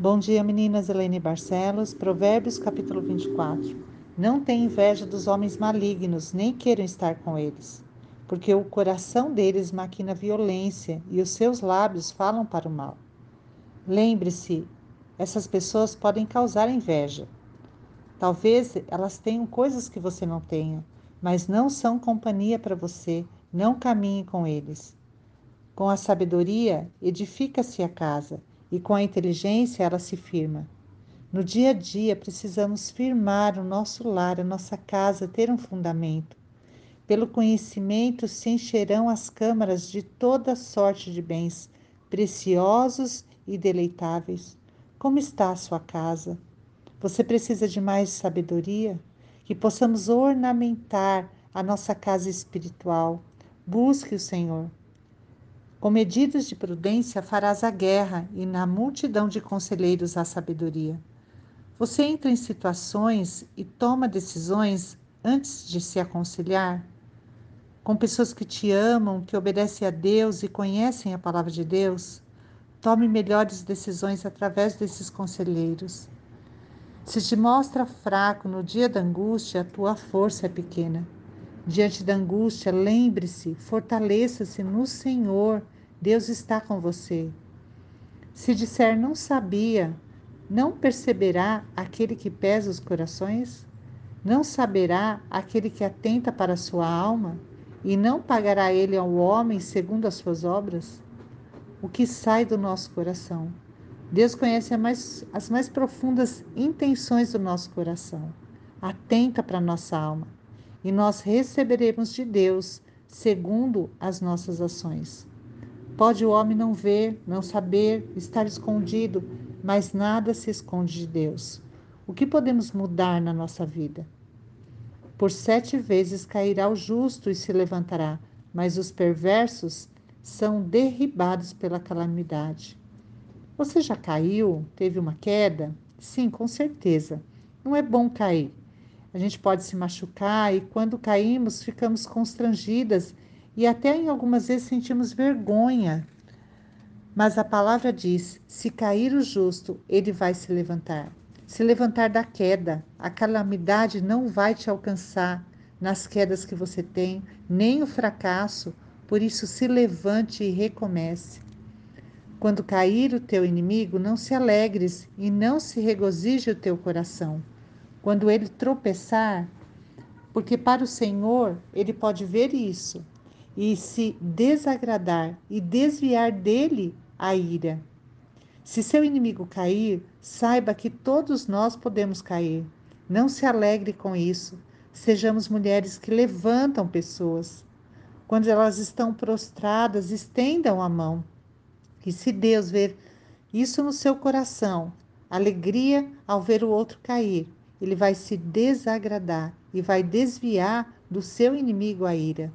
Bom dia, meninas. Helene Barcelos, Provérbios, capítulo 24. Não tenha inveja dos homens malignos, nem queiram estar com eles, porque o coração deles maquina violência e os seus lábios falam para o mal. Lembre-se, essas pessoas podem causar inveja. Talvez elas tenham coisas que você não tenha, mas não são companhia para você. Não caminhe com eles. Com a sabedoria, edifica-se a casa e com a inteligência ela se firma. No dia a dia, precisamos firmar o nosso lar, a nossa casa, ter um fundamento. Pelo conhecimento se encherão as câmaras de toda sorte de bens, preciosos e deleitáveis. Como está a sua casa? Você precisa de mais sabedoria? Que possamos ornamentar a nossa casa espiritual. Busque o Senhor. Com medidas de prudência farás a guerra, e na multidão de conselheiros a sabedoria. Você entra em situações e toma decisões antes de se aconselhar? Com pessoas que te amam, que obedecem a Deus e conhecem a palavra de Deus? Tome melhores decisões através desses conselheiros. Se te mostra fraco no dia da angústia, a tua força é pequena. Diante da angústia, lembre-se, fortaleça-se no Senhor. Deus está com você. Se disser não sabia, não perceberá aquele que pesa os corações? Não saberá aquele que atenta para a sua alma? E não pagará ele ao homem segundo as suas obras? O que sai do nosso coração? Deus conhece mais, as mais profundas intenções do nosso coração. Atenta para a nossa alma e nós receberemos de Deus segundo as nossas ações. Pode o homem não ver, não saber, estar escondido, mas nada se esconde de Deus. O que podemos mudar na nossa vida? Por sete vezes cairá o justo e se levantará, mas os perversos são derribados pela calamidade. Você já caiu? Teve uma queda? Sim, com certeza. Não é bom cair, a gente pode se machucar e quando caímos ficamos constrangidas e até em algumas vezes sentimos vergonha. Mas a palavra diz: se cair o justo, ele vai se levantar. Se levantar da queda, a calamidade não vai te alcançar nas quedas que você tem, nem o fracasso. Por isso, se levante e recomece. Quando cair o teu inimigo, não se alegres e não se regozije o teu coração quando ele tropeçar, porque para o Senhor ele pode ver isso e se desagradar e desviar dele a ira. Se seu inimigo cair, saiba que todos nós podemos cair. Não se alegre com isso. Sejamos mulheres que levantam pessoas. Quando elas estão prostradas, estendam a mão. E se Deus ver isso no seu coração, alegria ao ver o outro cair, ele vai se desagradar e vai desviar do seu inimigo a ira.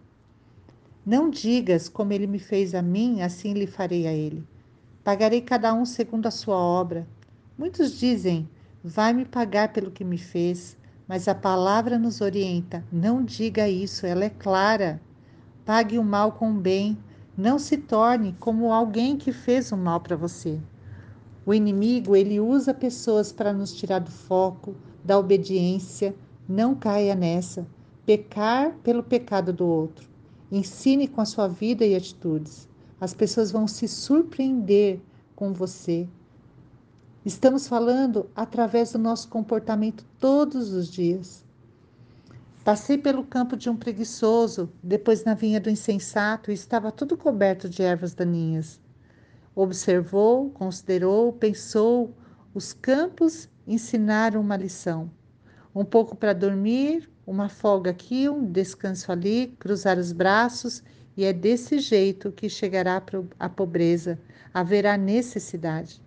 Não digas como ele me fez a mim, assim lhe farei a ele. Pagarei cada um segundo a sua obra. Muitos dizem, vai me pagar pelo que me fez, mas a palavra nos orienta, não diga isso, ela é clara. Pague o mal com o bem, não se torne como alguém que fez o mal para você. O inimigo, ele usa pessoas para nos tirar do foco, da obediência, não caia nessa. Pecar pelo pecado do outro. Ensine com a sua vida e atitudes. As pessoas vão se surpreender com você. Estamos falando através do nosso comportamento todos os dias. Passei pelo campo de um preguiçoso, depois na vinha do insensato, e estava tudo coberto de ervas daninhas. Observou, considerou, pensou, os campos ensinaram uma lição. Um pouco para dormir, uma folga aqui, um descanso ali, cruzar os braços, e é desse jeito que chegará a pobreza, haverá necessidade.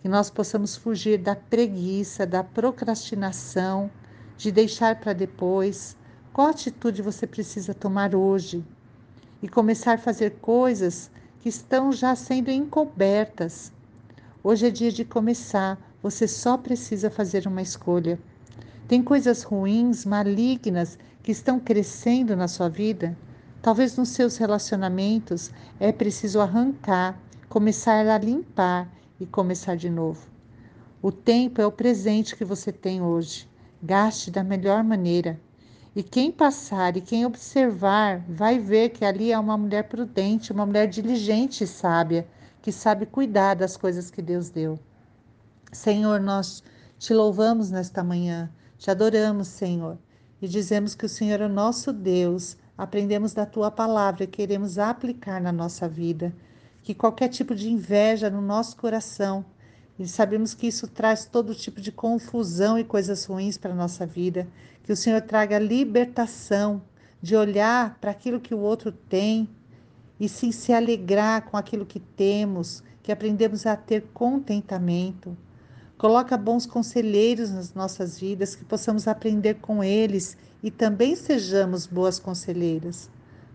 Que nós possamos fugir da preguiça, da procrastinação, de deixar para depois. Qual atitude você precisa tomar hoje? E começar a fazer coisas que estão já sendo encobertas. Hoje é dia de começar, você só precisa fazer uma escolha. Tem coisas ruins, malignas que estão crescendo na sua vida? Talvez nos seus relacionamentos é preciso arrancar, começar a limpar e começar de novo. O tempo é o presente que você tem hoje. Gaste da melhor maneira. E quem passar e quem observar vai ver que ali é uma mulher prudente, uma mulher diligente e sábia, que sabe cuidar das coisas que Deus deu. Senhor, nós te louvamos nesta manhã, te adoramos, Senhor, e dizemos que o Senhor é o nosso Deus. Aprendemos da tua palavra e queremos aplicar na nossa vida. Que qualquer tipo de inveja no nosso coração, e sabemos que isso traz todo tipo de confusão e coisas ruins para a nossa vida. Que o Senhor traga libertação de olhar para aquilo que o outro tem e sim se alegrar com aquilo que temos, que aprendemos a ter contentamento. Coloca bons conselheiros nas nossas vidas, que possamos aprender com eles e também sejamos boas conselheiras.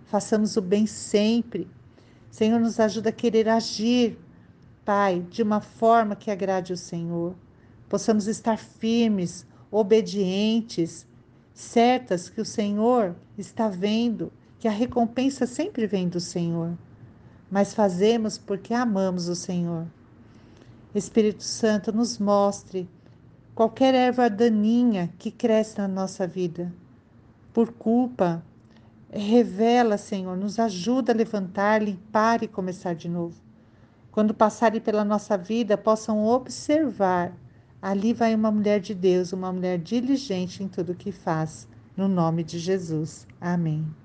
Façamos o bem sempre. Senhor, nos ajuda a querer agir Pai, de uma forma que agrade o Senhor. Possamos estar firmes, obedientes, certas que o Senhor está vendo, que a recompensa sempre vem do Senhor. Mas fazemos porque amamos o Senhor. Espírito Santo, nos mostre qualquer erva daninha que cresce na nossa vida. Por culpa, revela, Senhor, nos ajuda a levantar, limpar e começar de novo quando passarem pela nossa vida, possam observar. Ali vai uma mulher de Deus, uma mulher diligente em tudo que faz. No nome de Jesus. Amém.